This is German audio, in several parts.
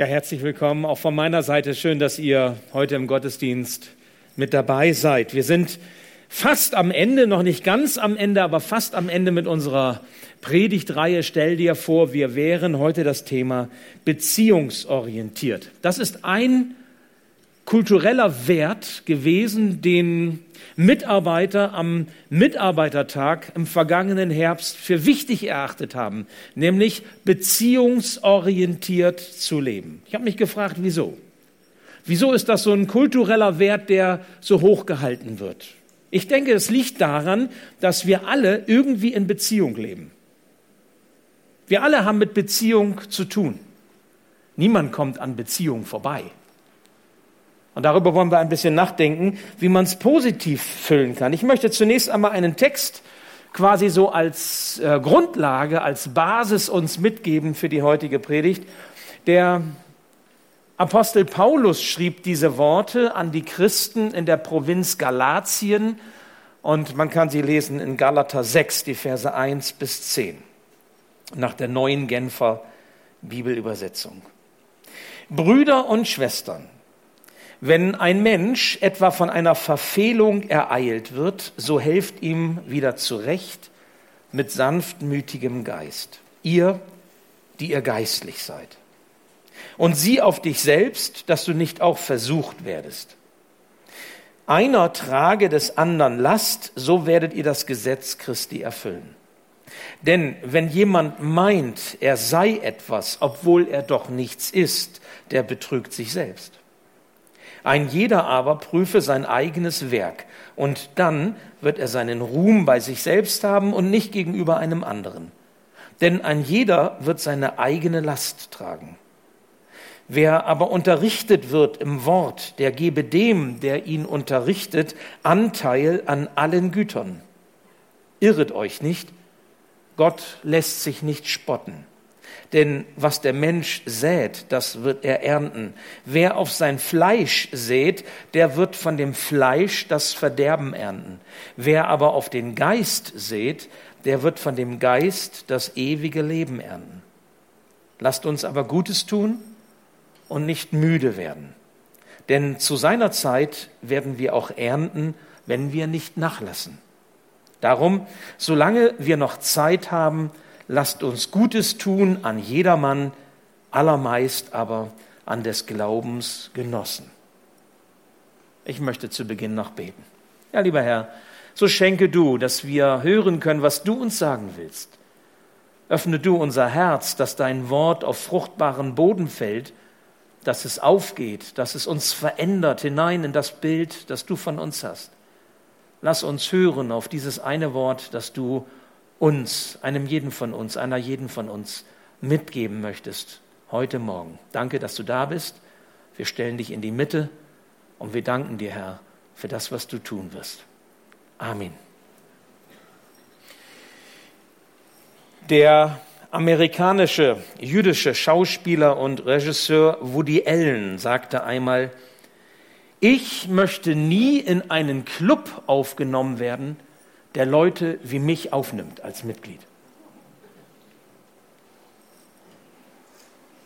Ja, herzlich willkommen auch von meiner Seite. Schön, dass ihr heute im Gottesdienst mit dabei seid. Wir sind fast am Ende, noch nicht ganz am Ende, aber fast am Ende mit unserer Predigtreihe. Stell dir vor, wir wären heute das Thema beziehungsorientiert. Das ist ein kultureller Wert gewesen, den Mitarbeiter am Mitarbeitertag im vergangenen Herbst für wichtig erachtet haben, nämlich beziehungsorientiert zu leben. Ich habe mich gefragt, wieso? Wieso ist das so ein kultureller Wert, der so hoch gehalten wird? Ich denke, es liegt daran, dass wir alle irgendwie in Beziehung leben. Wir alle haben mit Beziehung zu tun. Niemand kommt an Beziehung vorbei. Und darüber wollen wir ein bisschen nachdenken, wie man es positiv füllen kann. Ich möchte zunächst einmal einen Text quasi so als äh, Grundlage, als Basis uns mitgeben für die heutige Predigt. Der Apostel Paulus schrieb diese Worte an die Christen in der Provinz Galatien und man kann sie lesen in Galater 6, die Verse 1 bis 10, nach der neuen Genfer Bibelübersetzung. Brüder und Schwestern, wenn ein Mensch etwa von einer Verfehlung ereilt wird, so helft ihm wieder zurecht mit sanftmütigem Geist. Ihr, die ihr geistlich seid. Und sieh auf dich selbst, dass du nicht auch versucht werdest. Einer trage des anderen Last, so werdet ihr das Gesetz Christi erfüllen. Denn wenn jemand meint, er sei etwas, obwohl er doch nichts ist, der betrügt sich selbst. Ein jeder aber prüfe sein eigenes Werk, und dann wird er seinen Ruhm bei sich selbst haben und nicht gegenüber einem anderen. Denn ein jeder wird seine eigene Last tragen. Wer aber unterrichtet wird im Wort, der gebe dem, der ihn unterrichtet, Anteil an allen Gütern. Irret euch nicht, Gott lässt sich nicht spotten. Denn was der Mensch sät, das wird er ernten. Wer auf sein Fleisch sät, der wird von dem Fleisch das Verderben ernten. Wer aber auf den Geist sät, der wird von dem Geist das ewige Leben ernten. Lasst uns aber Gutes tun und nicht müde werden. Denn zu seiner Zeit werden wir auch ernten, wenn wir nicht nachlassen. Darum, solange wir noch Zeit haben, lasst uns Gutes tun an jedermann, allermeist aber an des Glaubens Genossen. Ich möchte zu Beginn noch beten. Ja, lieber Herr, so schenke du, dass wir hören können, was du uns sagen willst. Öffne du unser Herz, dass dein Wort auf fruchtbaren Boden fällt, dass es aufgeht, dass es uns verändert hinein in das Bild, das du von uns hast. Lass uns hören auf dieses eine Wort, das du uns, einem jeden von uns, einer jeden von uns mitgeben möchtest heute Morgen. Danke, dass du da bist. Wir stellen dich in die Mitte und wir danken dir, Herr, für das, was du tun wirst. Amen. Der amerikanische jüdische Schauspieler und Regisseur Woody Allen sagte einmal, ich möchte nie in einen Club aufgenommen werden, der Leute wie mich aufnimmt als Mitglied.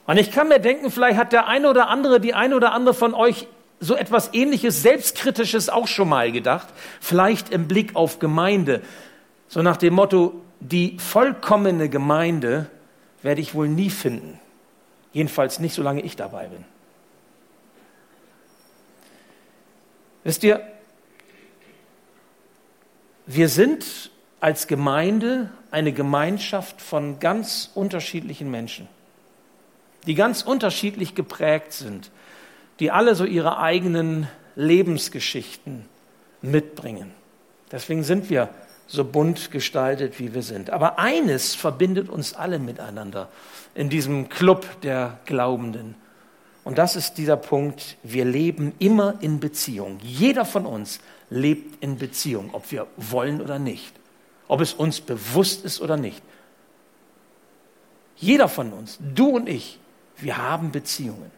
Und ich kann mir denken, vielleicht hat der eine oder andere, die eine oder andere von euch so etwas ähnliches, selbstkritisches auch schon mal gedacht. Vielleicht im Blick auf Gemeinde. So nach dem Motto, die vollkommene Gemeinde werde ich wohl nie finden. Jedenfalls nicht, solange ich dabei bin. Wisst ihr, wir sind als Gemeinde eine Gemeinschaft von ganz unterschiedlichen Menschen, die ganz unterschiedlich geprägt sind, die alle so ihre eigenen Lebensgeschichten mitbringen. Deswegen sind wir so bunt gestaltet, wie wir sind. Aber eines verbindet uns alle miteinander in diesem Club der Glaubenden. Und das ist dieser Punkt, wir leben immer in Beziehung. Jeder von uns lebt in Beziehung, ob wir wollen oder nicht, ob es uns bewusst ist oder nicht. Jeder von uns, du und ich, wir haben Beziehungen.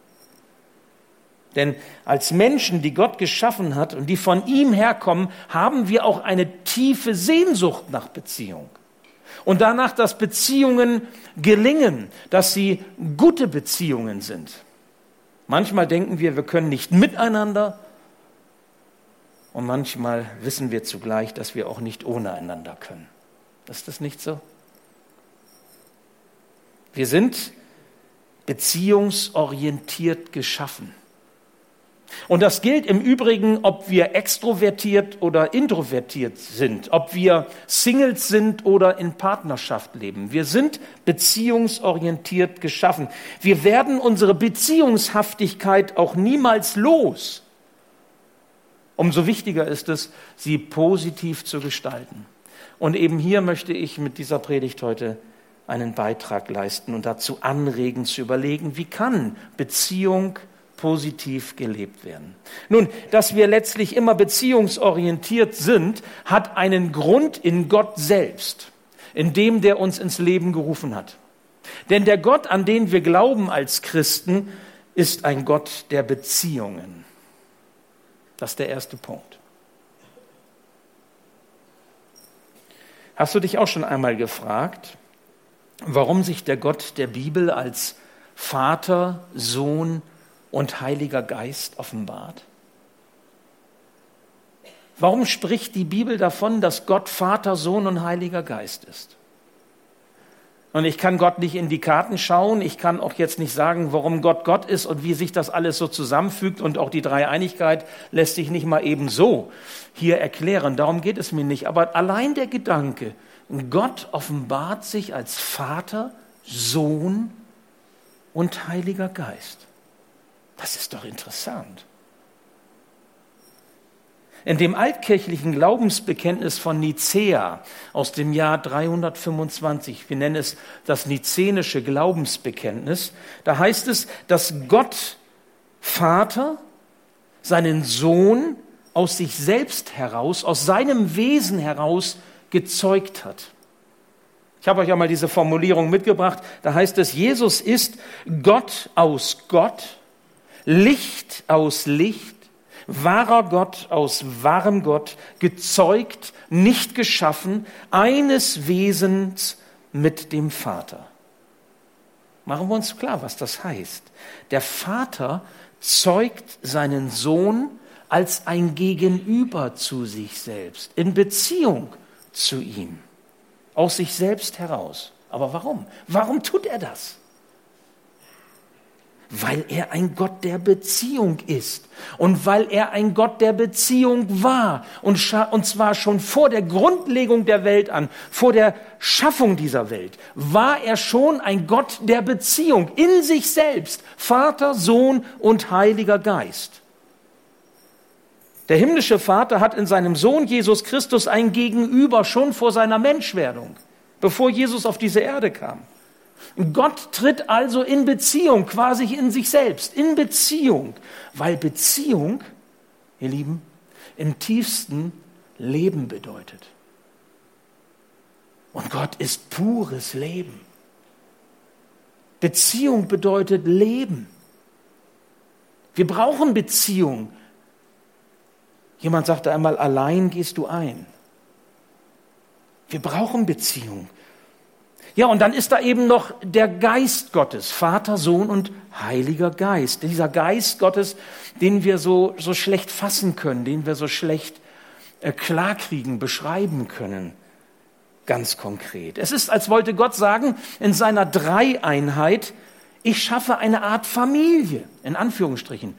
Denn als Menschen, die Gott geschaffen hat und die von ihm herkommen, haben wir auch eine tiefe Sehnsucht nach Beziehung. Und danach, dass Beziehungen gelingen, dass sie gute Beziehungen sind. Manchmal denken wir, wir können nicht miteinander. Und manchmal wissen wir zugleich, dass wir auch nicht ohne einander können. Ist das nicht so? Wir sind beziehungsorientiert geschaffen. Und das gilt im Übrigen, ob wir extrovertiert oder introvertiert sind, ob wir Singles sind oder in Partnerschaft leben. Wir sind beziehungsorientiert geschaffen. Wir werden unsere Beziehungshaftigkeit auch niemals los. Umso wichtiger ist es, sie positiv zu gestalten. Und eben hier möchte ich mit dieser Predigt heute einen Beitrag leisten und dazu anregen zu überlegen, wie kann Beziehung positiv gelebt werden. Nun, dass wir letztlich immer beziehungsorientiert sind, hat einen Grund in Gott selbst, in dem, der uns ins Leben gerufen hat. Denn der Gott, an den wir glauben als Christen, ist ein Gott der Beziehungen. Das ist der erste Punkt. Hast du dich auch schon einmal gefragt, warum sich der Gott der Bibel als Vater, Sohn und Heiliger Geist offenbart? Warum spricht die Bibel davon, dass Gott Vater, Sohn und Heiliger Geist ist? Und ich kann Gott nicht in die Karten schauen. Ich kann auch jetzt nicht sagen, warum Gott Gott ist und wie sich das alles so zusammenfügt. Und auch die Dreieinigkeit lässt sich nicht mal eben so hier erklären. Darum geht es mir nicht. Aber allein der Gedanke, Gott offenbart sich als Vater, Sohn und Heiliger Geist. Das ist doch interessant. In dem altkirchlichen Glaubensbekenntnis von Nicäa aus dem Jahr 325, wir nennen es das nizänische Glaubensbekenntnis, da heißt es, dass Gott Vater seinen Sohn aus sich selbst heraus, aus seinem Wesen heraus gezeugt hat. Ich habe euch einmal diese Formulierung mitgebracht. Da heißt es, Jesus ist Gott aus Gott, Licht aus Licht, wahrer Gott aus wahrem Gott, gezeugt, nicht geschaffen, eines Wesens mit dem Vater. Machen wir uns klar, was das heißt. Der Vater zeugt seinen Sohn als ein Gegenüber zu sich selbst, in Beziehung zu ihm, aus sich selbst heraus. Aber warum? Warum tut er das? Weil er ein Gott der Beziehung ist und weil er ein Gott der Beziehung war und, und zwar schon vor der Grundlegung der Welt an, vor der Schaffung dieser Welt, war er schon ein Gott der Beziehung in sich selbst, Vater, Sohn und Heiliger Geist. Der himmlische Vater hat in seinem Sohn Jesus Christus ein Gegenüber schon vor seiner Menschwerdung, bevor Jesus auf diese Erde kam. Gott tritt also in Beziehung, quasi in sich selbst, in Beziehung, weil Beziehung, ihr Lieben, im tiefsten Leben bedeutet. Und Gott ist pures Leben. Beziehung bedeutet Leben. Wir brauchen Beziehung. Jemand sagte einmal, allein gehst du ein. Wir brauchen Beziehung. Ja, und dann ist da eben noch der Geist Gottes, Vater, Sohn und Heiliger Geist. Dieser Geist Gottes, den wir so, so schlecht fassen können, den wir so schlecht äh, klarkriegen, beschreiben können. Ganz konkret. Es ist, als wollte Gott sagen, in seiner Dreieinheit, ich schaffe eine Art Familie, in Anführungsstrichen.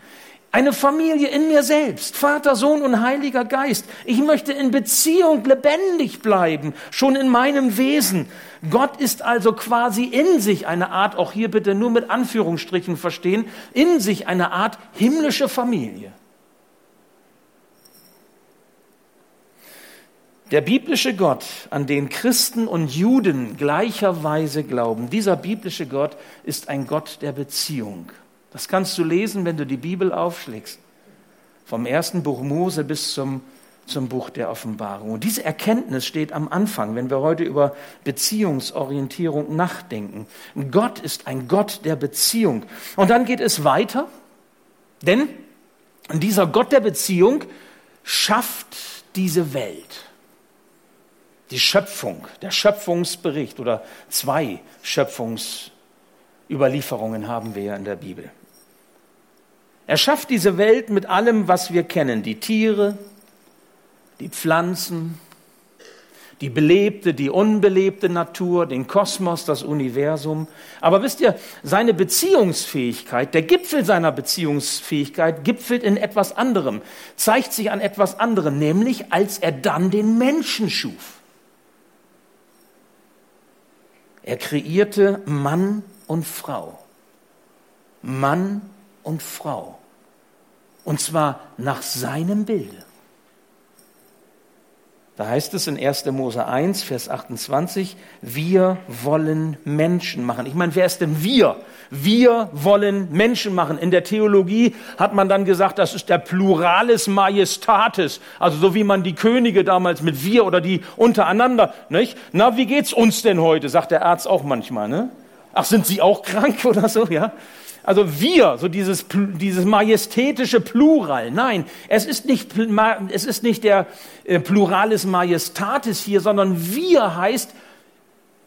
Eine Familie in mir selbst, Vater, Sohn und Heiliger Geist. Ich möchte in Beziehung lebendig bleiben, schon in meinem Wesen. Gott ist also quasi in sich eine Art, auch hier bitte nur mit Anführungsstrichen verstehen, in sich eine Art himmlische Familie. Der biblische Gott, an den Christen und Juden gleicherweise glauben, dieser biblische Gott ist ein Gott der Beziehung. Das kannst du lesen, wenn du die Bibel aufschlägst. Vom ersten Buch Mose bis zum, zum Buch der Offenbarung. Und diese Erkenntnis steht am Anfang, wenn wir heute über Beziehungsorientierung nachdenken. Gott ist ein Gott der Beziehung. Und dann geht es weiter, denn dieser Gott der Beziehung schafft diese Welt. Die Schöpfung, der Schöpfungsbericht oder zwei Schöpfungsüberlieferungen haben wir ja in der Bibel. Er schafft diese Welt mit allem, was wir kennen. Die Tiere, die Pflanzen, die belebte, die unbelebte Natur, den Kosmos, das Universum. Aber wisst ihr, seine Beziehungsfähigkeit, der Gipfel seiner Beziehungsfähigkeit gipfelt in etwas anderem, zeigt sich an etwas anderem, nämlich als er dann den Menschen schuf. Er kreierte Mann und Frau. Mann und Frau. Und zwar nach seinem Bilde. Da heißt es in 1. Mose 1, Vers 28, wir wollen Menschen machen. Ich meine, wer ist denn wir? Wir wollen Menschen machen. In der Theologie hat man dann gesagt, das ist der Pluralis Majestatis. Also so wie man die Könige damals mit wir oder die untereinander, nicht? Na, wie geht's uns denn heute? Sagt der Arzt auch manchmal, ne? Ach, sind Sie auch krank oder so, ja? Also wir, so dieses, dieses majestätische Plural. Nein, es ist nicht, es ist nicht der äh, Pluralis Majestatis hier, sondern wir heißt,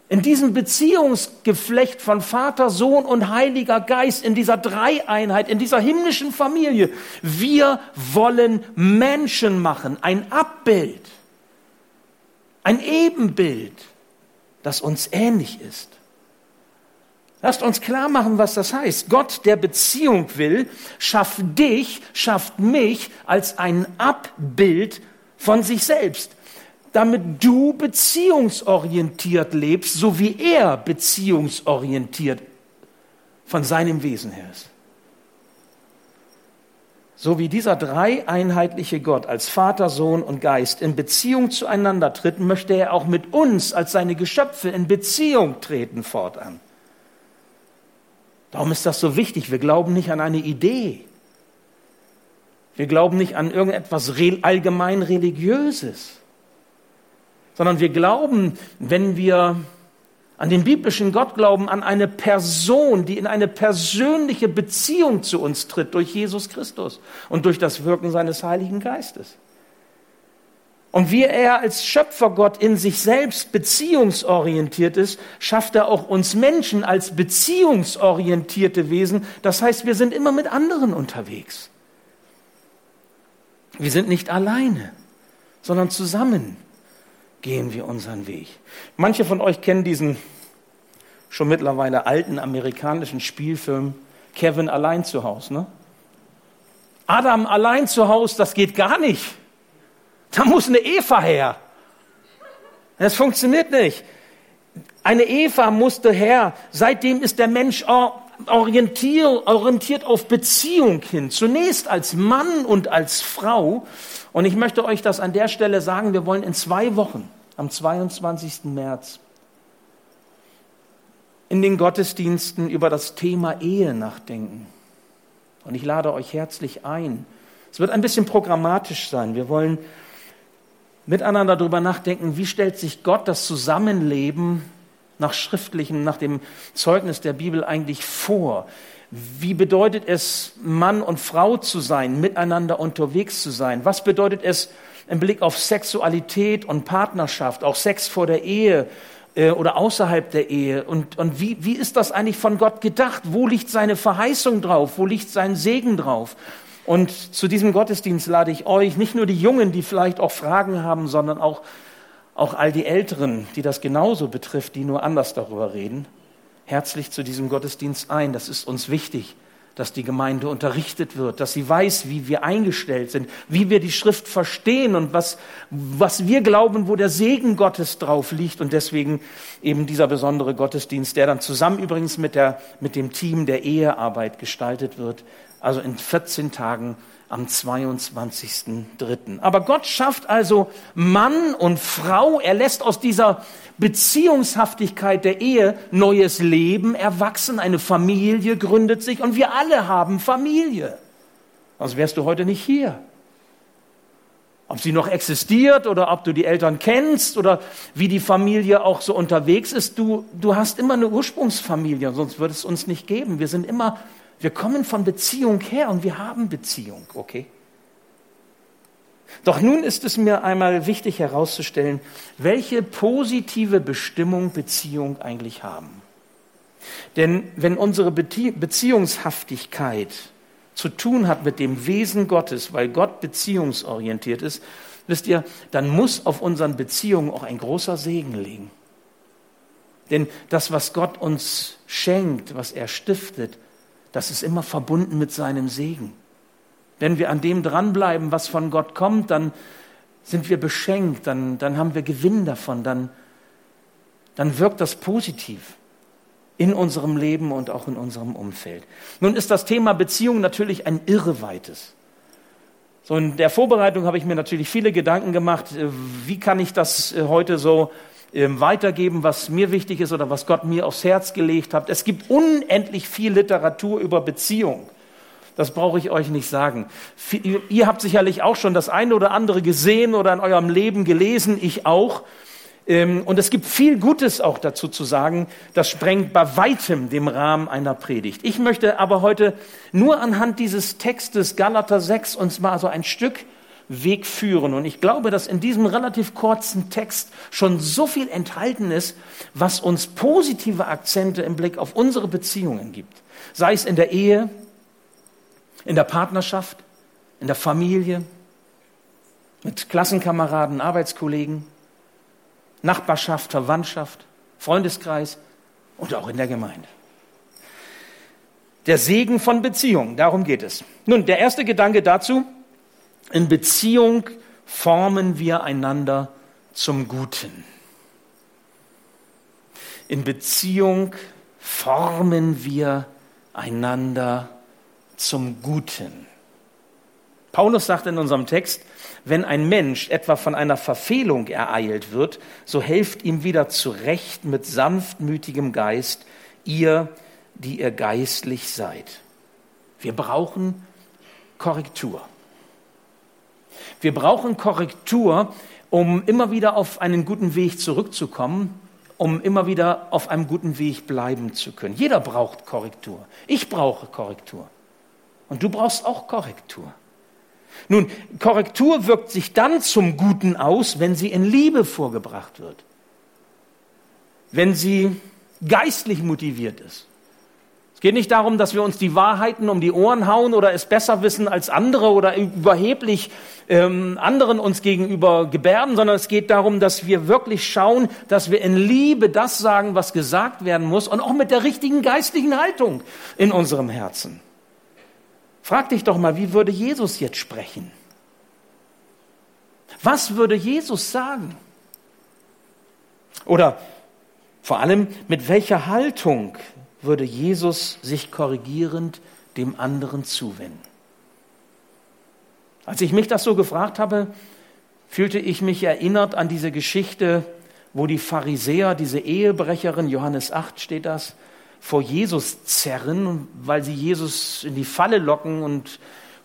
in diesem Beziehungsgeflecht von Vater, Sohn und Heiliger Geist, in dieser Dreieinheit, in dieser himmlischen Familie, wir wollen Menschen machen, ein Abbild, ein Ebenbild, das uns ähnlich ist. Lasst uns klar machen, was das heißt. Gott, der Beziehung will, schafft dich, schafft mich als ein Abbild von sich selbst, damit du beziehungsorientiert lebst, so wie er beziehungsorientiert von seinem Wesen her ist. So wie dieser dreieinheitliche Gott als Vater, Sohn und Geist in Beziehung zueinander tritt, möchte er auch mit uns als seine Geschöpfe in Beziehung treten fortan. Darum ist das so wichtig. Wir glauben nicht an eine Idee. Wir glauben nicht an irgendetwas allgemein religiöses, sondern wir glauben, wenn wir an den biblischen Gott glauben, an eine Person, die in eine persönliche Beziehung zu uns tritt durch Jesus Christus und durch das Wirken seines Heiligen Geistes. Und wie er als Schöpfergott in sich selbst beziehungsorientiert ist, schafft er auch uns Menschen als beziehungsorientierte Wesen. Das heißt, wir sind immer mit anderen unterwegs. Wir sind nicht alleine, sondern zusammen gehen wir unseren Weg. Manche von euch kennen diesen schon mittlerweile alten amerikanischen Spielfilm Kevin allein zu Hause. Ne? Adam allein zu Hause, das geht gar nicht. Da muss eine Eva her. Das funktioniert nicht. Eine Eva musste her. Seitdem ist der Mensch orientiert, orientiert auf Beziehung hin. Zunächst als Mann und als Frau. Und ich möchte euch das an der Stelle sagen. Wir wollen in zwei Wochen, am 22. März, in den Gottesdiensten über das Thema Ehe nachdenken. Und ich lade euch herzlich ein. Es wird ein bisschen programmatisch sein. Wir wollen miteinander darüber nachdenken, wie stellt sich Gott das Zusammenleben nach schriftlichem, nach dem Zeugnis der Bibel eigentlich vor? Wie bedeutet es, Mann und Frau zu sein, miteinander unterwegs zu sein? Was bedeutet es im Blick auf Sexualität und Partnerschaft, auch Sex vor der Ehe äh, oder außerhalb der Ehe? Und, und wie, wie ist das eigentlich von Gott gedacht? Wo liegt seine Verheißung drauf? Wo liegt sein Segen drauf? Und zu diesem Gottesdienst lade ich euch, nicht nur die Jungen, die vielleicht auch Fragen haben, sondern auch, auch all die Älteren, die das genauso betrifft, die nur anders darüber reden, herzlich zu diesem Gottesdienst ein. Das ist uns wichtig, dass die Gemeinde unterrichtet wird, dass sie weiß, wie wir eingestellt sind, wie wir die Schrift verstehen und was, was wir glauben, wo der Segen Gottes drauf liegt. Und deswegen eben dieser besondere Gottesdienst, der dann zusammen übrigens mit, der, mit dem Team der Ehearbeit gestaltet wird also in 14 Tagen am 22.03. Aber Gott schafft also Mann und Frau, er lässt aus dieser Beziehungshaftigkeit der Ehe neues Leben erwachsen, eine Familie gründet sich und wir alle haben Familie. Sonst wärst du heute nicht hier. Ob sie noch existiert oder ob du die Eltern kennst oder wie die Familie auch so unterwegs ist, du, du hast immer eine Ursprungsfamilie, sonst würde es uns nicht geben. Wir sind immer wir kommen von Beziehung her und wir haben Beziehung, okay? Doch nun ist es mir einmal wichtig herauszustellen, welche positive Bestimmung Beziehung eigentlich haben. Denn wenn unsere Beziehungshaftigkeit zu tun hat mit dem Wesen Gottes, weil Gott beziehungsorientiert ist, wisst ihr, dann muss auf unseren Beziehungen auch ein großer Segen liegen. Denn das, was Gott uns schenkt, was er stiftet, das ist immer verbunden mit seinem Segen. Wenn wir an dem dranbleiben, was von Gott kommt, dann sind wir beschenkt, dann, dann haben wir Gewinn davon, dann, dann wirkt das positiv in unserem Leben und auch in unserem Umfeld. Nun ist das Thema Beziehung natürlich ein irreweites. So in der Vorbereitung habe ich mir natürlich viele Gedanken gemacht, äh, wie kann ich das äh, heute so weitergeben, was mir wichtig ist oder was Gott mir aufs Herz gelegt hat. Es gibt unendlich viel Literatur über Beziehung. Das brauche ich euch nicht sagen. Ihr habt sicherlich auch schon das eine oder andere gesehen oder in eurem Leben gelesen, ich auch. Ähm, und es gibt viel Gutes auch dazu zu sagen. Das sprengt bei weitem dem Rahmen einer Predigt. Ich möchte aber heute nur anhand dieses Textes Galater 6 uns mal so ein Stück Weg führen. Und ich glaube, dass in diesem relativ kurzen Text schon so viel enthalten ist, was uns positive Akzente im Blick auf unsere Beziehungen gibt. Sei es in der Ehe, in der Partnerschaft, in der Familie, mit Klassenkameraden, Arbeitskollegen, Nachbarschaft, Verwandtschaft, Freundeskreis und auch in der Gemeinde. Der Segen von Beziehungen, darum geht es. Nun, der erste Gedanke dazu, in Beziehung formen wir einander zum Guten. In Beziehung formen wir einander zum Guten. Paulus sagt in unserem Text, wenn ein Mensch etwa von einer Verfehlung ereilt wird, so helft ihm wieder zurecht mit sanftmütigem Geist, ihr, die ihr geistlich seid. Wir brauchen Korrektur. Wir brauchen Korrektur, um immer wieder auf einen guten Weg zurückzukommen, um immer wieder auf einem guten Weg bleiben zu können. Jeder braucht Korrektur. Ich brauche Korrektur. Und du brauchst auch Korrektur. Nun, Korrektur wirkt sich dann zum Guten aus, wenn sie in Liebe vorgebracht wird. Wenn sie geistlich motiviert ist. Es geht nicht darum, dass wir uns die Wahrheiten um die Ohren hauen oder es besser wissen als andere oder überheblich ähm, anderen uns gegenüber gebärden, sondern es geht darum, dass wir wirklich schauen, dass wir in Liebe das sagen, was gesagt werden muss und auch mit der richtigen geistlichen Haltung in unserem Herzen. Frag dich doch mal, wie würde Jesus jetzt sprechen? Was würde Jesus sagen? Oder vor allem, mit welcher Haltung würde Jesus sich korrigierend dem anderen zuwenden? Als ich mich das so gefragt habe, fühlte ich mich erinnert an diese Geschichte, wo die Pharisäer, diese Ehebrecherin, Johannes 8 steht das, vor Jesus zerren, weil sie Jesus in die Falle locken und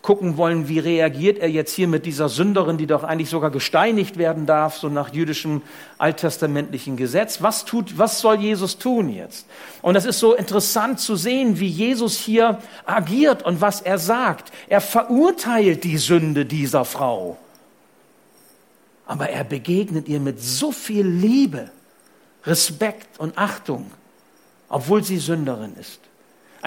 gucken wollen, wie reagiert er jetzt hier mit dieser Sünderin, die doch eigentlich sogar gesteinigt werden darf, so nach jüdischem alttestamentlichen Gesetz. Was tut, was soll Jesus tun jetzt? Und es ist so interessant zu sehen, wie Jesus hier agiert und was er sagt. Er verurteilt die Sünde dieser Frau. Aber er begegnet ihr mit so viel Liebe, Respekt und Achtung obwohl sie Sünderin ist.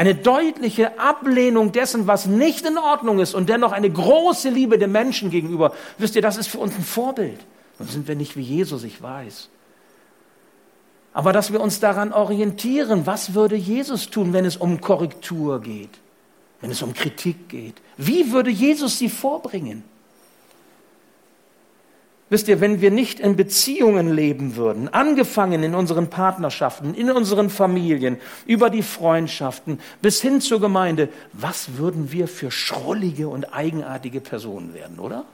Eine deutliche Ablehnung dessen, was nicht in Ordnung ist und dennoch eine große Liebe dem Menschen gegenüber. Wisst ihr, das ist für uns ein Vorbild. Sonst sind wir nicht wie Jesus, ich weiß. Aber dass wir uns daran orientieren, was würde Jesus tun, wenn es um Korrektur geht, wenn es um Kritik geht? Wie würde Jesus sie vorbringen? Wisst ihr, wenn wir nicht in Beziehungen leben würden, angefangen in unseren Partnerschaften, in unseren Familien, über die Freundschaften bis hin zur Gemeinde, was würden wir für schrullige und eigenartige Personen werden, oder?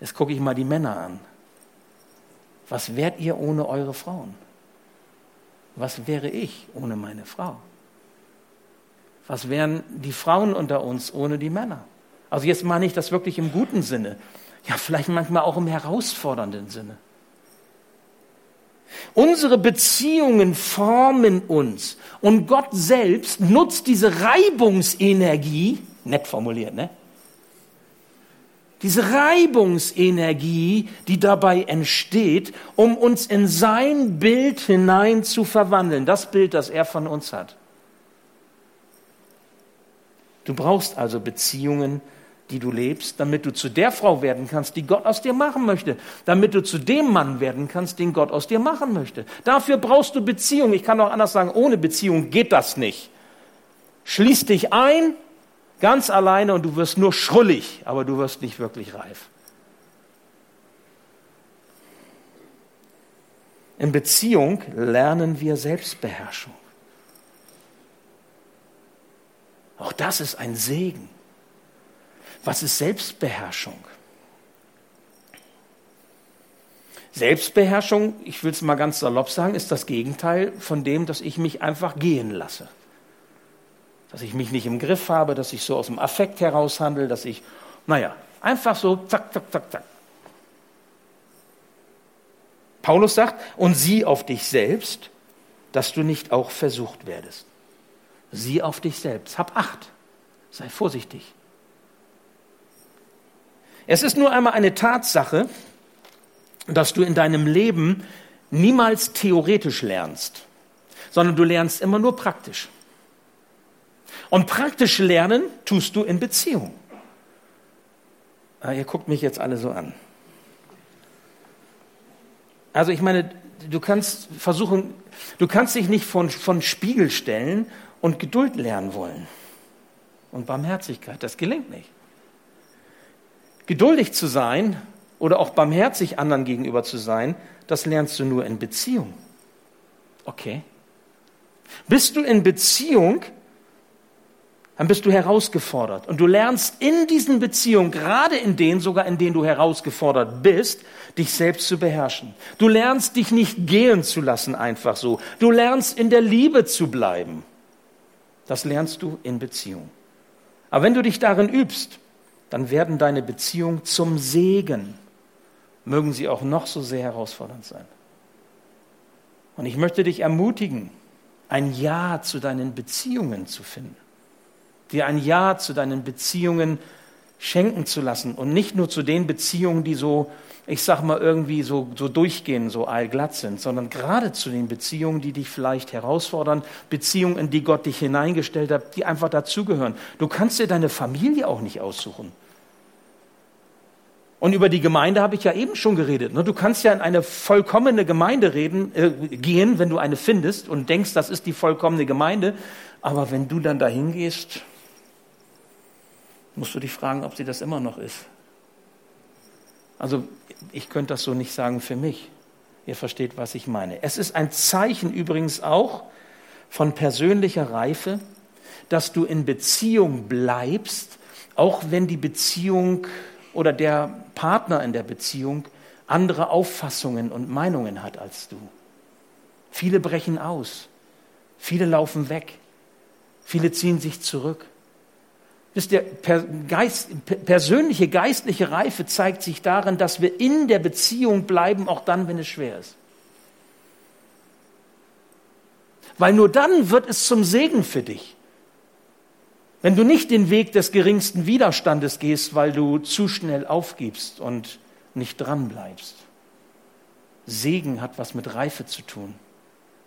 Jetzt gucke ich mal die Männer an. Was wärt ihr ohne eure Frauen? Was wäre ich ohne meine Frau? Was wären die Frauen unter uns ohne die Männer? Also jetzt meine ich das wirklich im guten Sinne. Ja, vielleicht manchmal auch im herausfordernden Sinne. Unsere Beziehungen formen uns und Gott selbst nutzt diese Reibungsenergie, nett formuliert, ne? Diese Reibungsenergie, die dabei entsteht, um uns in sein Bild hinein zu verwandeln, das Bild, das er von uns hat. Du brauchst also Beziehungen, die du lebst, damit du zu der Frau werden kannst, die Gott aus dir machen möchte, damit du zu dem Mann werden kannst, den Gott aus dir machen möchte. Dafür brauchst du Beziehung. Ich kann auch anders sagen, ohne Beziehung geht das nicht. Schließ dich ein, ganz alleine und du wirst nur schrullig, aber du wirst nicht wirklich reif. In Beziehung lernen wir Selbstbeherrschung. Auch das ist ein Segen. Was ist Selbstbeherrschung? Selbstbeherrschung, ich will es mal ganz salopp sagen, ist das Gegenteil von dem, dass ich mich einfach gehen lasse. Dass ich mich nicht im Griff habe, dass ich so aus dem Affekt heraus handle, dass ich, naja, einfach so zack, zack, zack, zack. Paulus sagt, und sieh auf dich selbst, dass du nicht auch versucht werdest. Sieh auf dich selbst, hab Acht, sei vorsichtig. Es ist nur einmal eine Tatsache, dass du in deinem Leben niemals theoretisch lernst, sondern du lernst immer nur praktisch. Und praktisch lernen tust du in Beziehung. Ah, ihr guckt mich jetzt alle so an. Also ich meine, du kannst versuchen, du kannst dich nicht von, von Spiegel stellen und Geduld lernen wollen. Und Barmherzigkeit, das gelingt nicht. Geduldig zu sein oder auch barmherzig anderen gegenüber zu sein, das lernst du nur in Beziehung. Okay. Bist du in Beziehung, dann bist du herausgefordert. Und du lernst in diesen Beziehungen, gerade in denen, sogar in denen du herausgefordert bist, dich selbst zu beherrschen. Du lernst dich nicht gehen zu lassen einfach so. Du lernst in der Liebe zu bleiben. Das lernst du in Beziehung. Aber wenn du dich darin übst, dann werden deine Beziehungen zum Segen, mögen sie auch noch so sehr herausfordernd sein. Und ich möchte dich ermutigen, ein Ja zu deinen Beziehungen zu finden, dir ein Ja zu deinen Beziehungen schenken zu lassen und nicht nur zu den Beziehungen, die so ich sag mal, irgendwie so, so durchgehen, so allglatt sind, sondern gerade zu den Beziehungen, die dich vielleicht herausfordern, Beziehungen, in die Gott dich hineingestellt hat, die einfach dazugehören. Du kannst dir deine Familie auch nicht aussuchen. Und über die Gemeinde habe ich ja eben schon geredet. Ne? Du kannst ja in eine vollkommene Gemeinde reden, äh, gehen, wenn du eine findest und denkst, das ist die vollkommene Gemeinde. Aber wenn du dann dahin gehst, musst du dich fragen, ob sie das immer noch ist. Also ich könnte das so nicht sagen für mich. Ihr versteht, was ich meine. Es ist ein Zeichen übrigens auch von persönlicher Reife, dass du in Beziehung bleibst, auch wenn die Beziehung oder der Partner in der Beziehung andere Auffassungen und Meinungen hat als du. Viele brechen aus, viele laufen weg, viele ziehen sich zurück. Wisst ihr, Geist, persönliche geistliche Reife zeigt sich darin, dass wir in der Beziehung bleiben, auch dann, wenn es schwer ist. Weil nur dann wird es zum Segen für dich. Wenn du nicht den Weg des geringsten Widerstandes gehst, weil du zu schnell aufgibst und nicht dran bleibst. Segen hat was mit Reife zu tun.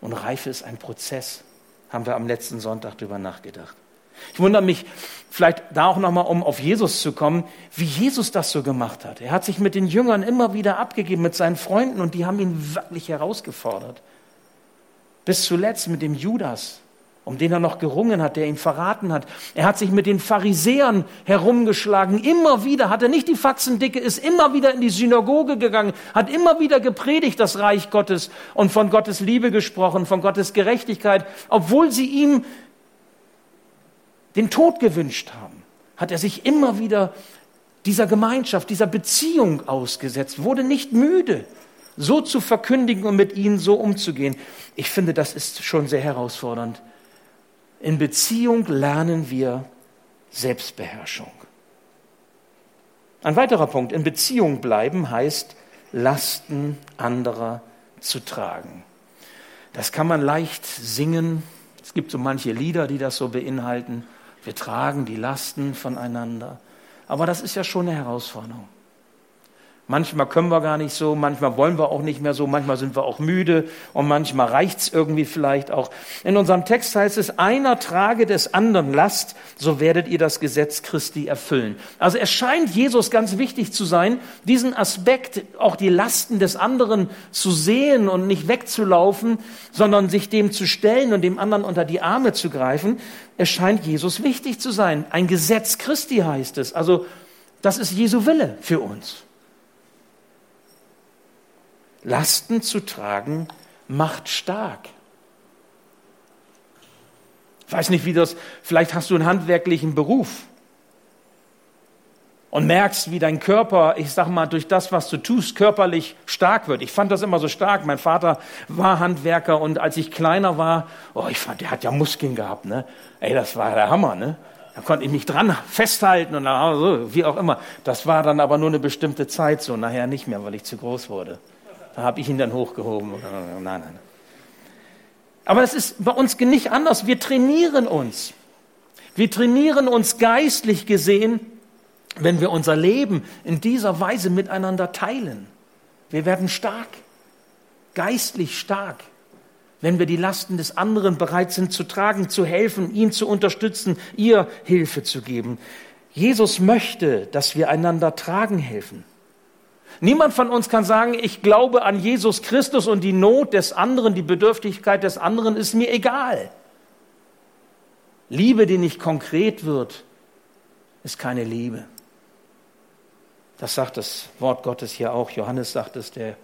Und Reife ist ein Prozess. Haben wir am letzten Sonntag darüber nachgedacht. Ich wundere mich vielleicht da auch nochmal, um auf Jesus zu kommen, wie Jesus das so gemacht hat. Er hat sich mit den Jüngern immer wieder abgegeben, mit seinen Freunden, und die haben ihn wirklich herausgefordert. Bis zuletzt mit dem Judas, um den er noch gerungen hat, der ihn verraten hat. Er hat sich mit den Pharisäern herumgeschlagen. Immer wieder hat er nicht die Faxendicke, ist immer wieder in die Synagoge gegangen, hat immer wieder gepredigt, das Reich Gottes und von Gottes Liebe gesprochen, von Gottes Gerechtigkeit, obwohl sie ihm den Tod gewünscht haben, hat er sich immer wieder dieser Gemeinschaft, dieser Beziehung ausgesetzt, wurde nicht müde, so zu verkündigen und mit ihnen so umzugehen. Ich finde, das ist schon sehr herausfordernd. In Beziehung lernen wir Selbstbeherrschung. Ein weiterer Punkt, in Beziehung bleiben heißt, Lasten anderer zu tragen. Das kann man leicht singen. Es gibt so manche Lieder, die das so beinhalten. Wir tragen die Lasten voneinander. Aber das ist ja schon eine Herausforderung. Manchmal können wir gar nicht so, manchmal wollen wir auch nicht mehr so, manchmal sind wir auch müde und manchmal reicht's irgendwie vielleicht auch. In unserem Text heißt es, einer trage des anderen Last, so werdet ihr das Gesetz Christi erfüllen. Also es scheint Jesus ganz wichtig zu sein, diesen Aspekt, auch die Lasten des anderen zu sehen und nicht wegzulaufen, sondern sich dem zu stellen und dem anderen unter die Arme zu greifen. Es scheint Jesus wichtig zu sein. Ein Gesetz Christi heißt es. Also das ist Jesu Wille für uns. Lasten zu tragen macht stark. Ich weiß nicht, wie das, vielleicht hast du einen handwerklichen Beruf und merkst, wie dein Körper, ich sag mal, durch das, was du tust, körperlich stark wird. Ich fand das immer so stark. Mein Vater war Handwerker und als ich kleiner war, oh, ich fand, der hat ja Muskeln gehabt, ne? Ey, das war der Hammer, ne? Da konnte ich mich dran festhalten und so, wie auch immer. Das war dann aber nur eine bestimmte Zeit so, nachher nicht mehr, weil ich zu groß wurde. Habe ich ihn dann hochgehoben. Nein, nein. Aber es ist bei uns nicht anders. Wir trainieren uns. Wir trainieren uns geistlich gesehen, wenn wir unser Leben in dieser Weise miteinander teilen. Wir werden stark, geistlich stark, wenn wir die Lasten des anderen bereit sind zu tragen, zu helfen, ihn zu unterstützen, ihr Hilfe zu geben. Jesus möchte, dass wir einander tragen helfen. Niemand von uns kann sagen, ich glaube an Jesus Christus und die Not des anderen, die Bedürftigkeit des anderen ist mir egal. Liebe, die nicht konkret wird, ist keine Liebe. Das sagt das Wort Gottes hier auch. Johannes sagt es, der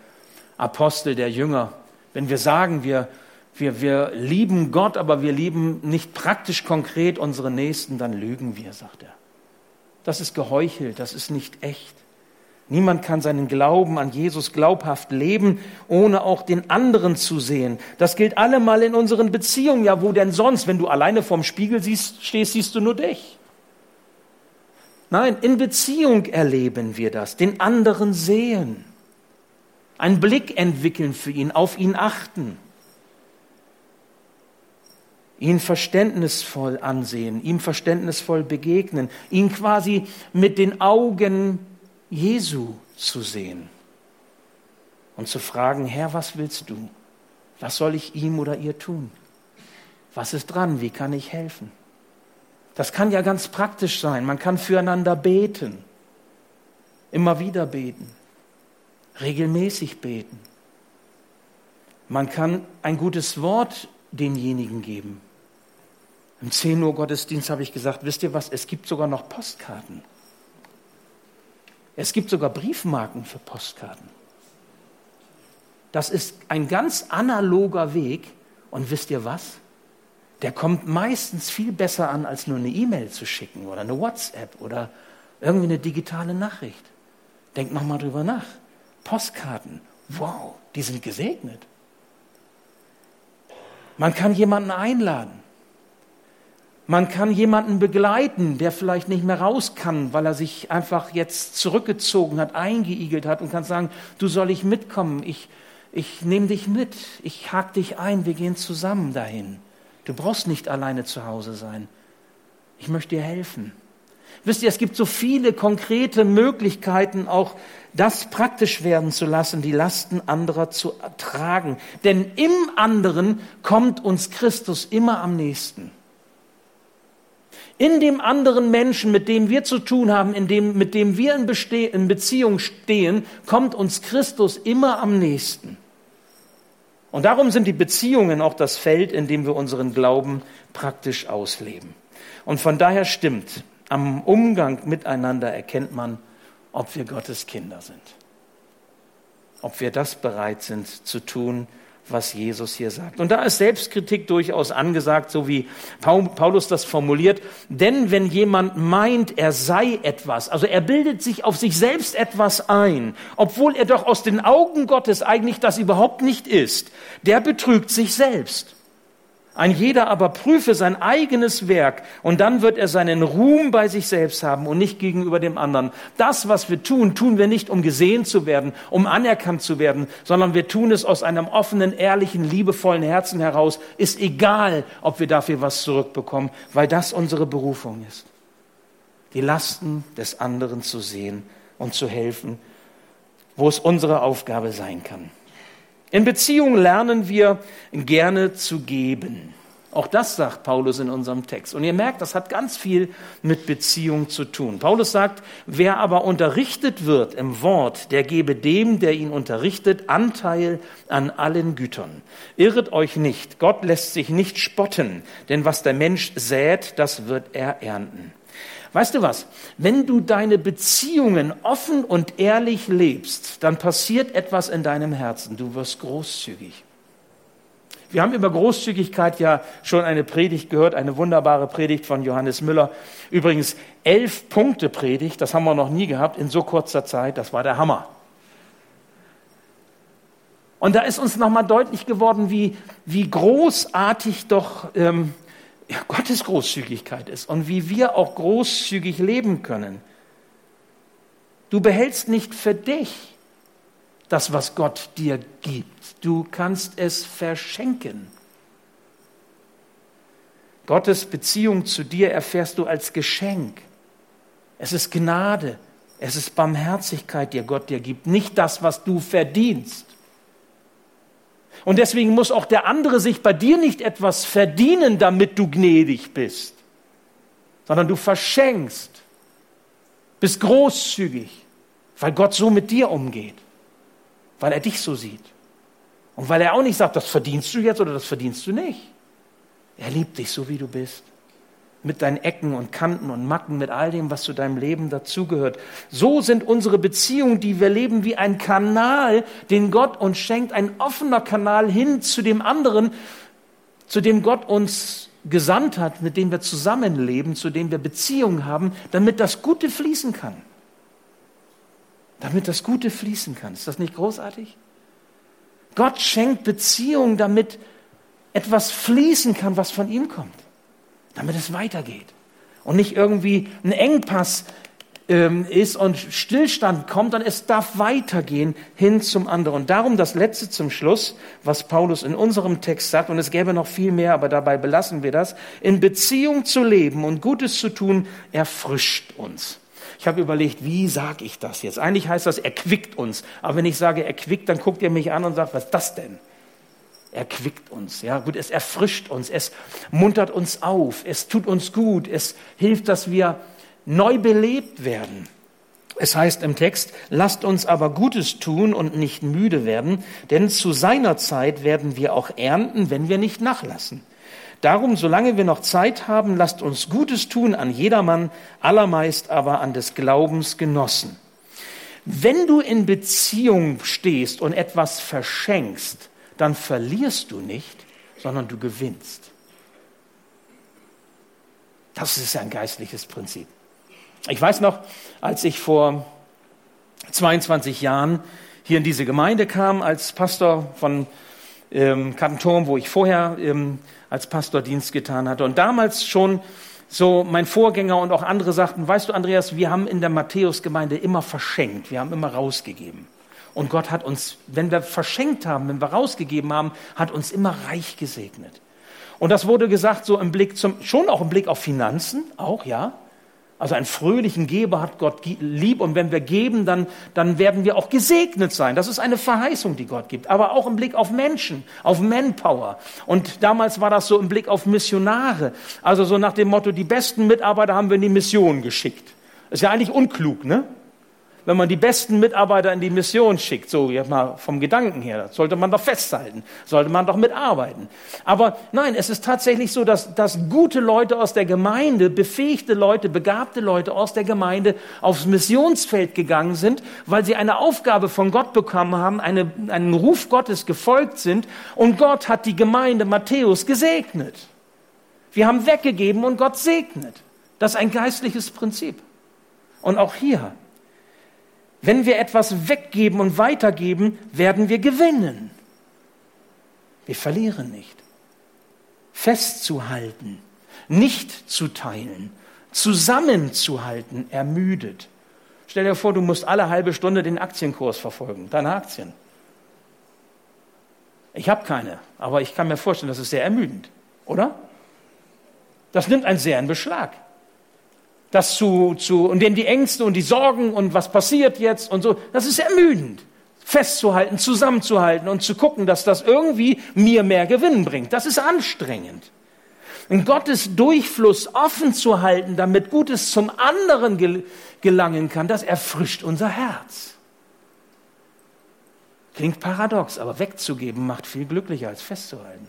Apostel, der Jünger. Wenn wir sagen, wir, wir, wir lieben Gott, aber wir lieben nicht praktisch konkret unsere Nächsten, dann lügen wir, sagt er. Das ist geheuchelt, das ist nicht echt. Niemand kann seinen Glauben an Jesus glaubhaft leben, ohne auch den anderen zu sehen. Das gilt allemal in unseren Beziehungen. Ja, wo denn sonst? Wenn du alleine vorm Spiegel siehst, stehst, siehst du nur dich. Nein, in Beziehung erleben wir das, den anderen sehen, einen Blick entwickeln für ihn, auf ihn achten, ihn verständnisvoll ansehen, ihm verständnisvoll begegnen, ihn quasi mit den Augen Jesu zu sehen und zu fragen, Herr, was willst du? Was soll ich ihm oder ihr tun? Was ist dran? Wie kann ich helfen? Das kann ja ganz praktisch sein. Man kann füreinander beten, immer wieder beten, regelmäßig beten. Man kann ein gutes Wort denjenigen geben. Im 10 Uhr Gottesdienst habe ich gesagt, wisst ihr was, es gibt sogar noch Postkarten. Es gibt sogar Briefmarken für Postkarten. Das ist ein ganz analoger Weg. Und wisst ihr was? Der kommt meistens viel besser an, als nur eine E-Mail zu schicken oder eine WhatsApp oder irgendwie eine digitale Nachricht. Denkt nochmal drüber nach. Postkarten, wow, die sind gesegnet. Man kann jemanden einladen. Man kann jemanden begleiten, der vielleicht nicht mehr raus kann, weil er sich einfach jetzt zurückgezogen hat, eingeigelt hat und kann sagen, du soll ich mitkommen, ich, ich nehme dich mit, ich hake dich ein, wir gehen zusammen dahin. Du brauchst nicht alleine zu Hause sein. Ich möchte dir helfen. Wisst ihr, es gibt so viele konkrete Möglichkeiten, auch das praktisch werden zu lassen, die Lasten anderer zu ertragen. Denn im anderen kommt uns Christus immer am nächsten. In dem anderen Menschen, mit dem wir zu tun haben, in dem, mit dem wir in, Beste in Beziehung stehen, kommt uns Christus immer am nächsten. Und darum sind die Beziehungen auch das Feld, in dem wir unseren Glauben praktisch ausleben. Und von daher stimmt, am Umgang miteinander erkennt man, ob wir Gottes Kinder sind. Ob wir das bereit sind zu tun, was Jesus hier sagt. Und da ist Selbstkritik durchaus angesagt, so wie Paulus das formuliert. Denn wenn jemand meint, er sei etwas, also er bildet sich auf sich selbst etwas ein, obwohl er doch aus den Augen Gottes eigentlich das überhaupt nicht ist, der betrügt sich selbst. Ein jeder aber prüfe sein eigenes Werk und dann wird er seinen Ruhm bei sich selbst haben und nicht gegenüber dem anderen. Das, was wir tun, tun wir nicht, um gesehen zu werden, um anerkannt zu werden, sondern wir tun es aus einem offenen, ehrlichen, liebevollen Herzen heraus. Ist egal, ob wir dafür was zurückbekommen, weil das unsere Berufung ist. Die Lasten des anderen zu sehen und zu helfen wo es unsere Aufgabe sein kann. In Beziehung lernen wir gerne zu geben. Auch das sagt Paulus in unserem Text. Und ihr merkt, das hat ganz viel mit Beziehung zu tun. Paulus sagt, wer aber unterrichtet wird im Wort, der gebe dem, der ihn unterrichtet, Anteil an allen Gütern. Irret euch nicht, Gott lässt sich nicht spotten, denn was der Mensch sät, das wird er ernten. Weißt du was? Wenn du deine Beziehungen offen und ehrlich lebst, dann passiert etwas in deinem Herzen. Du wirst großzügig. Wir haben über Großzügigkeit ja schon eine Predigt gehört, eine wunderbare Predigt von Johannes Müller. Übrigens elf Punkte Predigt, das haben wir noch nie gehabt in so kurzer Zeit, das war der Hammer. Und da ist uns nochmal deutlich geworden, wie, wie großartig doch ähm, ja, Gottes Großzügigkeit ist und wie wir auch großzügig leben können. Du behältst nicht für dich das, was Gott dir gibt. Du kannst es verschenken. Gottes Beziehung zu dir erfährst du als Geschenk. Es ist Gnade, es ist Barmherzigkeit, die Gott dir gibt, nicht das, was du verdienst. Und deswegen muss auch der andere sich bei dir nicht etwas verdienen, damit du gnädig bist, sondern du verschenkst, bist großzügig, weil Gott so mit dir umgeht, weil er dich so sieht. Und weil er auch nicht sagt, das verdienst du jetzt oder das verdienst du nicht. Er liebt dich so, wie du bist. Mit deinen Ecken und Kanten und Macken, mit all dem, was zu deinem Leben dazugehört. So sind unsere Beziehungen, die wir leben, wie ein Kanal, den Gott uns schenkt, ein offener Kanal hin zu dem anderen, zu dem Gott uns gesandt hat, mit dem wir zusammenleben, zu dem wir Beziehungen haben, damit das Gute fließen kann. Damit das Gute fließen kann. Ist das nicht großartig? Gott schenkt Beziehung, damit etwas fließen kann, was von ihm kommt. Damit es weitergeht. Und nicht irgendwie ein Engpass ähm, ist und Stillstand kommt, dann es darf weitergehen hin zum anderen. Und darum das Letzte zum Schluss, was Paulus in unserem Text sagt, und es gäbe noch viel mehr, aber dabei belassen wir das, in Beziehung zu leben und Gutes zu tun, erfrischt uns. Ich habe überlegt, wie sage ich das jetzt? Eigentlich heißt das, er quickt uns. Aber wenn ich sage, er quickt, dann guckt ihr mich an und sagt, was ist das denn? Er quickt uns. Ja, gut, es erfrischt uns, es muntert uns auf, es tut uns gut, es hilft, dass wir neu belebt werden. Es heißt im Text, lasst uns aber Gutes tun und nicht müde werden, denn zu seiner Zeit werden wir auch ernten, wenn wir nicht nachlassen. Darum, solange wir noch Zeit haben, lasst uns Gutes tun an jedermann, allermeist aber an des Glaubens Genossen. Wenn du in Beziehung stehst und etwas verschenkst, dann verlierst du nicht, sondern du gewinnst. Das ist ein geistliches Prinzip. Ich weiß noch, als ich vor 22 Jahren hier in diese Gemeinde kam, als Pastor von ähm, Kanton, wo ich vorher ähm, als Pastor Dienst getan hatte. Und damals schon so mein Vorgänger und auch andere sagten, weißt du, Andreas, wir haben in der Matthäusgemeinde immer verschenkt, wir haben immer rausgegeben. Und Gott hat uns, wenn wir verschenkt haben, wenn wir rausgegeben haben, hat uns immer reich gesegnet. Und das wurde gesagt so im Blick zum, schon auch im Blick auf Finanzen, auch, ja. Also einen fröhlichen Geber hat Gott lieb und wenn wir geben, dann, dann werden wir auch gesegnet sein. Das ist eine Verheißung, die Gott gibt. Aber auch im Blick auf Menschen, auf Manpower. Und damals war das so im Blick auf Missionare. Also so nach dem Motto, die besten Mitarbeiter haben wir in die Mission geschickt. Ist ja eigentlich unklug, ne? Wenn man die besten Mitarbeiter in die Mission schickt, so jetzt mal vom Gedanken her, sollte man doch festhalten, sollte man doch mitarbeiten. Aber nein, es ist tatsächlich so, dass, dass gute Leute aus der Gemeinde, befähigte Leute, begabte Leute aus der Gemeinde aufs Missionsfeld gegangen sind, weil sie eine Aufgabe von Gott bekommen haben, eine, einen Ruf Gottes gefolgt sind und Gott hat die Gemeinde Matthäus gesegnet. Wir haben weggegeben und Gott segnet. Das ist ein geistliches Prinzip. Und auch hier wenn wir etwas weggeben und weitergeben, werden wir gewinnen. Wir verlieren nicht. Festzuhalten, nicht zu teilen, zusammenzuhalten, ermüdet. Stell dir vor, du musst alle halbe Stunde den Aktienkurs verfolgen, deine Aktien. Ich habe keine, aber ich kann mir vorstellen, das ist sehr ermüdend, oder? Das nimmt einen sehr in Beschlag. Das zu, zu, und denn die Ängste und die Sorgen und was passiert jetzt und so, das ist ermüdend. Festzuhalten, zusammenzuhalten und zu gucken, dass das irgendwie mir mehr Gewinn bringt. Das ist anstrengend. In Gottes Durchfluss offen zu halten, damit Gutes zum anderen gelangen kann, das erfrischt unser Herz. Klingt paradox, aber wegzugeben macht viel glücklicher als festzuhalten.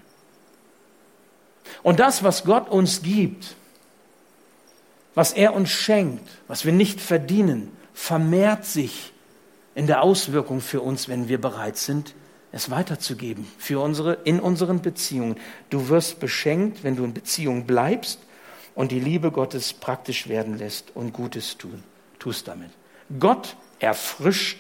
Und das, was Gott uns gibt, was er uns schenkt, was wir nicht verdienen, vermehrt sich in der Auswirkung für uns, wenn wir bereit sind, es weiterzugeben für unsere, in unseren Beziehungen. Du wirst beschenkt, wenn du in Beziehung bleibst und die Liebe Gottes praktisch werden lässt und Gutes tun, tust damit. Gott erfrischt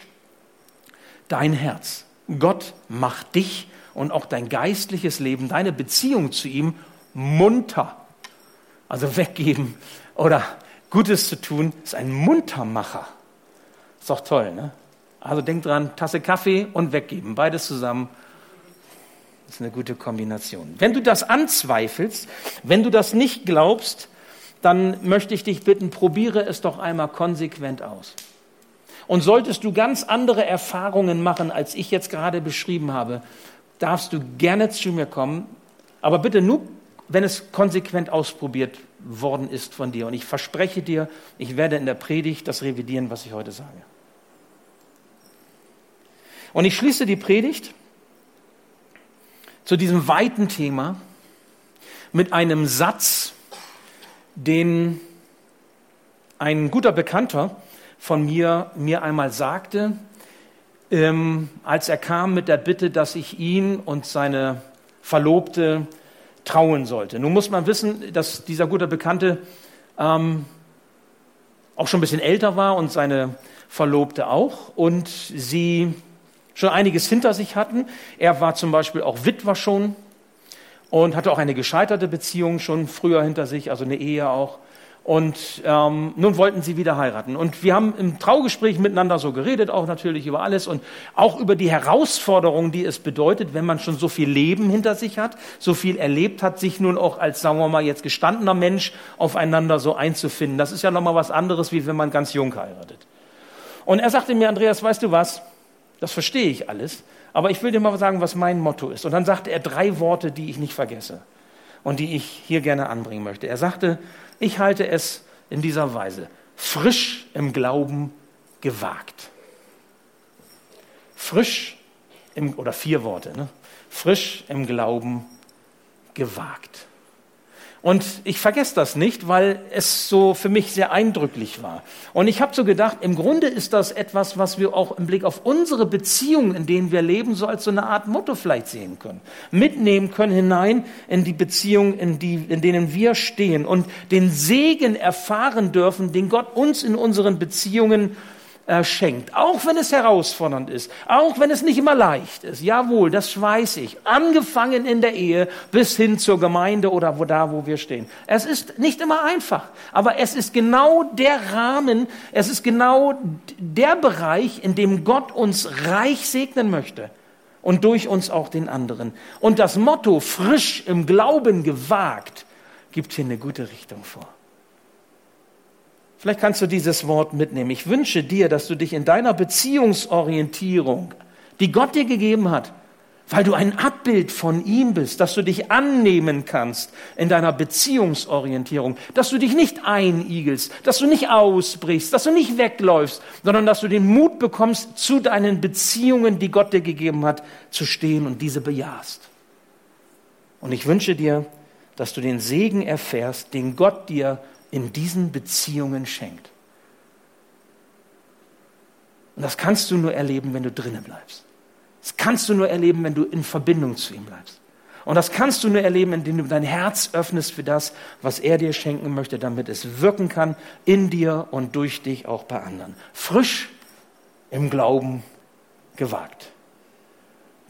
dein Herz. Gott macht dich und auch dein geistliches Leben, deine Beziehung zu ihm munter. Also weggeben oder Gutes zu tun, ist ein Muntermacher. Ist doch toll, ne? Also denk dran, Tasse Kaffee und weggeben, beides zusammen. Ist eine gute Kombination. Wenn du das anzweifelst, wenn du das nicht glaubst, dann möchte ich dich bitten, probiere es doch einmal konsequent aus. Und solltest du ganz andere Erfahrungen machen, als ich jetzt gerade beschrieben habe, darfst du gerne zu mir kommen, aber bitte nur, wenn es konsequent ausprobiert worden ist von dir. Und ich verspreche dir, ich werde in der Predigt das revidieren, was ich heute sage. Und ich schließe die Predigt zu diesem weiten Thema mit einem Satz, den ein guter Bekannter von mir mir einmal sagte, ähm, als er kam mit der Bitte, dass ich ihn und seine Verlobte trauen sollte. Nun muss man wissen, dass dieser gute Bekannte ähm, auch schon ein bisschen älter war und seine Verlobte auch und sie schon einiges hinter sich hatten. Er war zum Beispiel auch Witwer schon und hatte auch eine gescheiterte Beziehung schon früher hinter sich, also eine Ehe auch. Und ähm, nun wollten sie wieder heiraten. Und wir haben im Traugespräch miteinander so geredet, auch natürlich über alles und auch über die Herausforderungen, die es bedeutet, wenn man schon so viel Leben hinter sich hat, so viel erlebt hat, sich nun auch als, sagen wir mal, jetzt gestandener Mensch aufeinander so einzufinden. Das ist ja nochmal was anderes, wie wenn man ganz jung heiratet. Und er sagte mir, Andreas, weißt du was? Das verstehe ich alles. Aber ich will dir mal sagen, was mein Motto ist. Und dann sagte er drei Worte, die ich nicht vergesse und die ich hier gerne anbringen möchte. Er sagte, ich halte es in dieser Weise. Frisch im Glauben gewagt. Frisch im, oder vier Worte, ne? frisch im Glauben gewagt. Und ich vergesse das nicht, weil es so für mich sehr eindrücklich war. Und ich habe so gedacht, im Grunde ist das etwas, was wir auch im Blick auf unsere Beziehungen, in denen wir leben, so als so eine Art Motto vielleicht sehen können. Mitnehmen können hinein in die Beziehungen, in, die, in denen wir stehen und den Segen erfahren dürfen, den Gott uns in unseren Beziehungen äh, schenkt. Auch wenn es herausfordernd ist, auch wenn es nicht immer leicht ist. Jawohl, das weiß ich. Angefangen in der Ehe bis hin zur Gemeinde oder wo da, wo wir stehen. Es ist nicht immer einfach, aber es ist genau der Rahmen, es ist genau der Bereich, in dem Gott uns reich segnen möchte und durch uns auch den anderen. Und das Motto frisch im Glauben gewagt gibt hier eine gute Richtung vor. Vielleicht kannst du dieses Wort mitnehmen. Ich wünsche dir, dass du dich in deiner Beziehungsorientierung, die Gott dir gegeben hat, weil du ein Abbild von ihm bist, dass du dich annehmen kannst in deiner Beziehungsorientierung, dass du dich nicht einigelst, dass du nicht ausbrichst, dass du nicht wegläufst, sondern dass du den Mut bekommst, zu deinen Beziehungen, die Gott dir gegeben hat, zu stehen und diese bejahst. Und ich wünsche dir, dass du den Segen erfährst, den Gott dir in diesen Beziehungen schenkt. Und das kannst du nur erleben, wenn du drinnen bleibst. Das kannst du nur erleben, wenn du in Verbindung zu ihm bleibst. Und das kannst du nur erleben, indem du dein Herz öffnest für das, was er dir schenken möchte, damit es wirken kann in dir und durch dich auch bei anderen. Frisch im Glauben gewagt.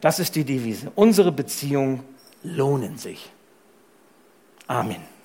Das ist die Devise. Unsere Beziehungen lohnen sich. Amen.